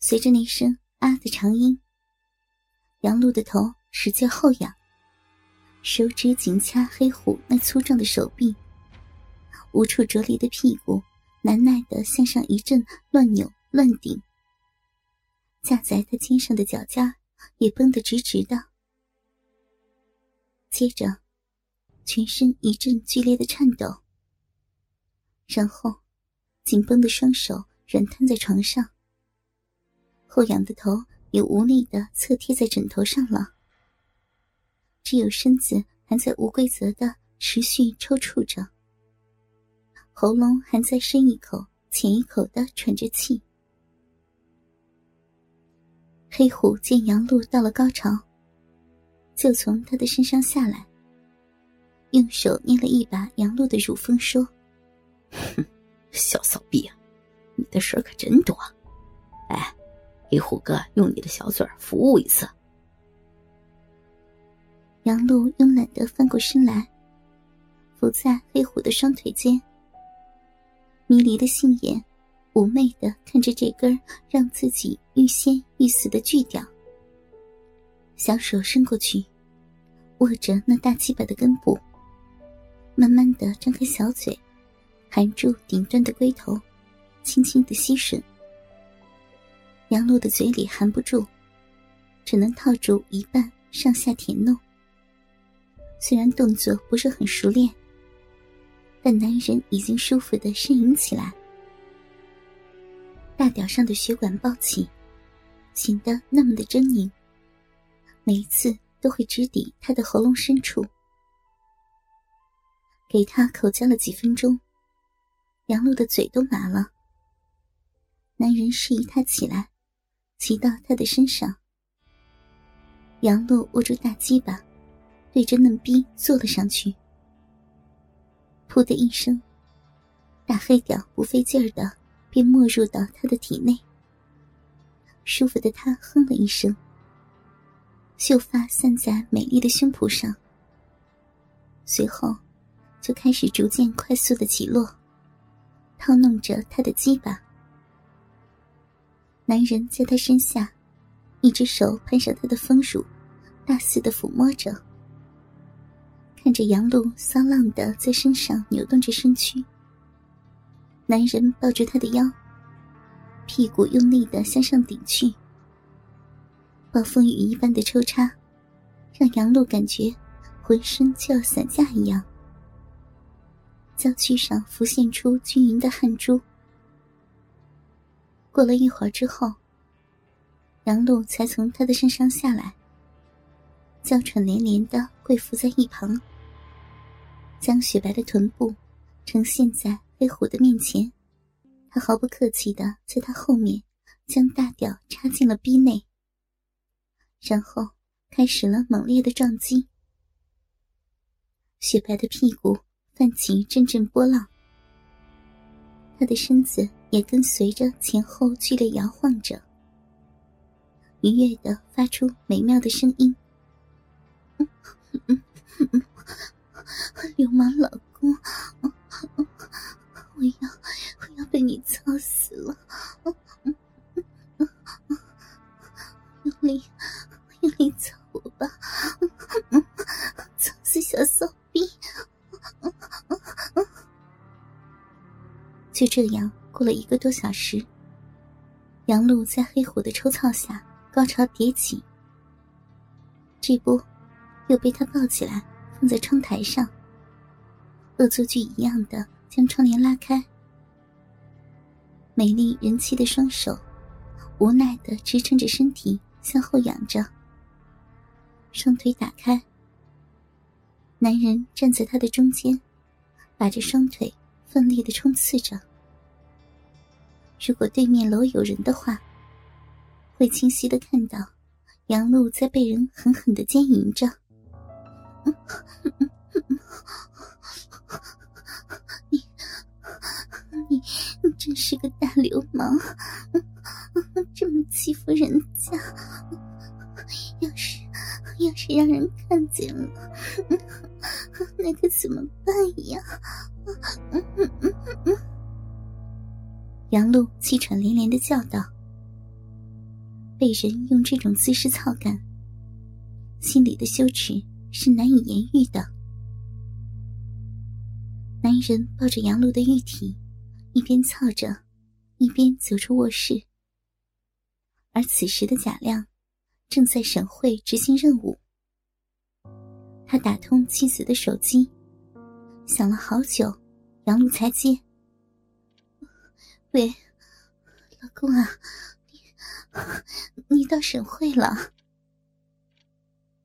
随着那声“啊”的长音，杨璐的头使劲后仰，手指紧掐黑虎那粗壮的手臂，无处着力的屁股难耐的向上一阵乱扭乱顶，架在他肩上的脚尖也绷得直直的。接着，全身一阵剧烈的颤抖，然后，紧绷的双手软瘫在床上，后仰的头也无力的侧贴在枕头上了，只有身子还在无规则的持续抽搐着，喉咙还在深一口浅一口的喘着气。黑虎见杨璐到了高潮。就从他的身上下来，用手捏了一把杨璐的乳峰，说：“哼，小骚逼啊，你的事儿可真多。哎，给虎哥用你的小嘴服务一次。”杨璐慵懒的翻过身来，伏在黑虎的双腿间，迷离的杏眼，妩媚的看着这根让自己欲仙欲死的巨屌。小手伸过去，握着那大鸡巴的根部，慢慢的张开小嘴，含住顶端的龟头，轻轻的吸吮。杨璐的嘴里含不住，只能套住一半，上下舔弄。虽然动作不是很熟练，但男人已经舒服的呻吟起来，大屌上的血管暴起，显得那么的狰狞。每一次都会直抵他的喉咙深处，给他口交了几分钟，杨璐的嘴都麻了。男人示意他起来，骑到他的身上。杨璐握住大鸡巴，对着嫩逼坐了上去。噗的一声，大黑屌不费劲儿的便没入到他的体内。舒服的他哼了一声。秀发散在美丽的胸脯上，随后就开始逐渐快速的起落，套弄着他的鸡巴。男人在他身下，一只手攀上他的丰乳，大肆的抚摸着。看着杨璐骚浪的在身上扭动着身躯，男人抱住她的腰，屁股用力的向上顶去。暴风雨一般的抽插，让杨璐感觉浑身就要散架一样。娇躯上浮现出均匀的汗珠。过了一会儿之后，杨璐才从他的身上下来，娇喘连连的跪伏在一旁，将雪白的臀部呈现在黑虎的面前。他毫不客气的在他后面将大屌插进了逼内。然后开始了猛烈的撞击，雪白的屁股泛起阵阵波浪，他的身子也跟随着前后剧烈摇晃着，愉悦的发出美妙的声音。流氓老公，我要我要被你操死了！用力。用力操我吧，操死小骚逼！就这样过了一个多小时，杨璐在黑虎的抽操下高潮迭起，这不又被他抱起来放在窗台上，恶作剧一样的将窗帘拉开，美丽人妻的双手无奈的支撑着身体向后仰着。双腿打开，男人站在他的中间，把着双腿奋力的冲刺着。如果对面楼有人的话，会清晰的看到杨璐在被人狠狠的奸淫着。你，你，你真是个大流氓，这么欺负人家。要是。要是让人看见了，那可怎么办呀？杨璐气喘连连的叫道：“被人用这种姿势操干，心里的羞耻是难以言喻的。男人抱着杨璐的玉体，一边操着，一边走出卧室。而此时的贾亮正在省会执行任务。他打通妻子的手机，想了好久，杨璐才接。喂，老公啊，你你到省会了？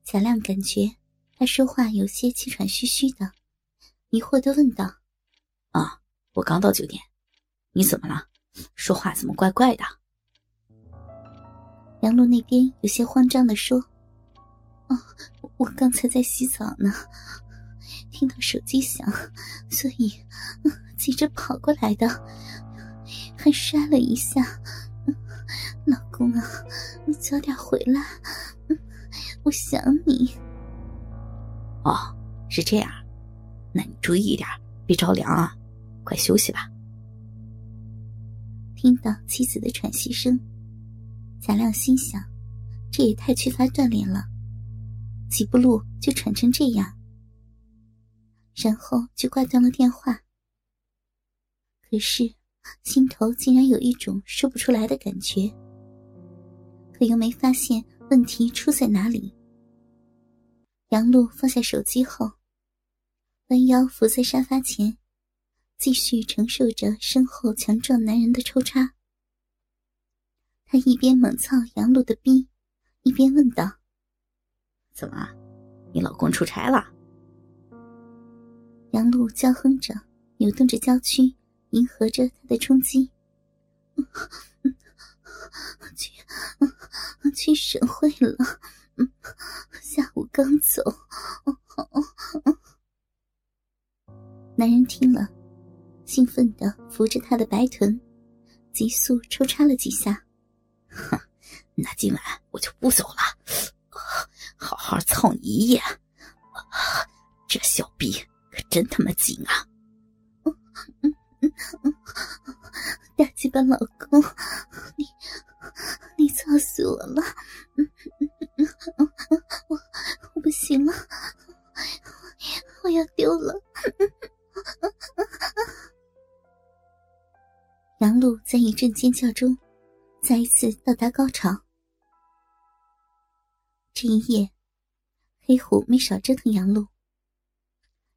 贾亮感觉他说话有些气喘吁吁的，疑惑的问道：“啊，我刚到酒店，你怎么了？说话怎么怪怪的？”杨璐那边有些慌张的说：“哦，我刚才在洗澡呢，听到手机响，所以急着跑过来的。”还摔了一下，老公啊，你早点回来，我想你。哦，是这样，那你注意一点，别着凉啊，快休息吧。听到妻子的喘息声，贾亮心想，这也太缺乏锻炼了，几步路就喘成这样，然后就挂断了电话。可是。心头竟然有一种说不出来的感觉，可又没发现问题出在哪里。杨璐放下手机后，弯腰伏在沙发前，继续承受着身后强壮男人的抽插。他一边猛操杨璐的逼，一边问道：“怎么，你老公出差了？”杨璐娇哼着，扭动着娇躯。迎合着他的冲击，去去省会了。下午刚走。男人听了，兴奋的扶着他的白臀，急速抽插了几下。哼，那今晚我就不走了，好好操你一夜。这小逼可真他妈紧啊！大鸡巴老公，你你操死我了！我我不行了，我要丢了！杨璐在一阵尖叫中，再一次到达高潮。这一夜，黑虎没少折腾杨璐，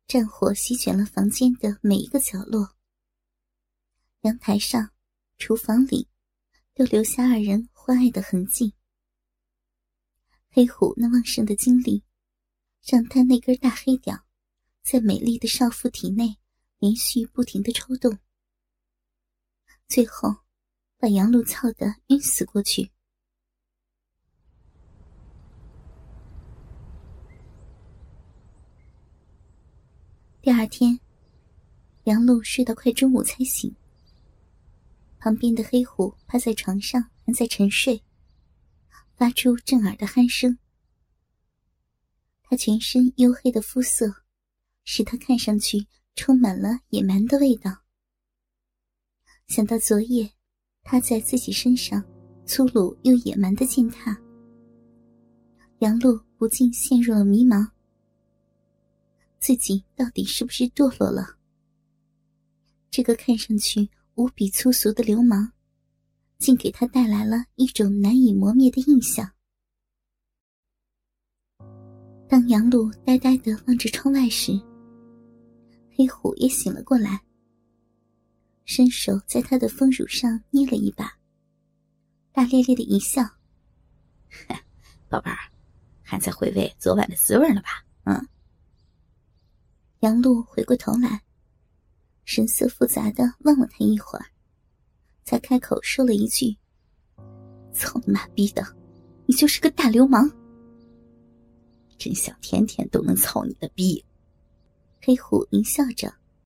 战火席卷了房间的每一个角落。阳台上、厨房里，都留下二人欢爱的痕迹。黑虎那旺盛的精力，让他那根大黑屌，在美丽的少妇体内连续不停的抽动，最后把杨璐操得晕死过去。第二天，杨璐睡到快中午才醒。旁边的黑虎趴在床上，还在沉睡，发出震耳的鼾声。他全身黝黑的肤色，使他看上去充满了野蛮的味道。想到昨夜他在自己身上粗鲁又野蛮的践踏，杨璐不禁陷入了迷茫：自己到底是不是堕落了？这个看上去……无比粗俗的流氓，竟给他带来了一种难以磨灭的印象。当杨璐呆呆的望着窗外时，黑虎也醒了过来，伸手在他的丰乳上捏了一把，大咧咧的一笑：“宝贝儿，还在回味昨晚的滋味呢吧？”嗯。杨璐回过头来。神色复杂的望了他一会儿，才开口说了一句：“操你妈逼的，你就是个大流氓！真想天天都能操你的逼。”黑虎狞笑着。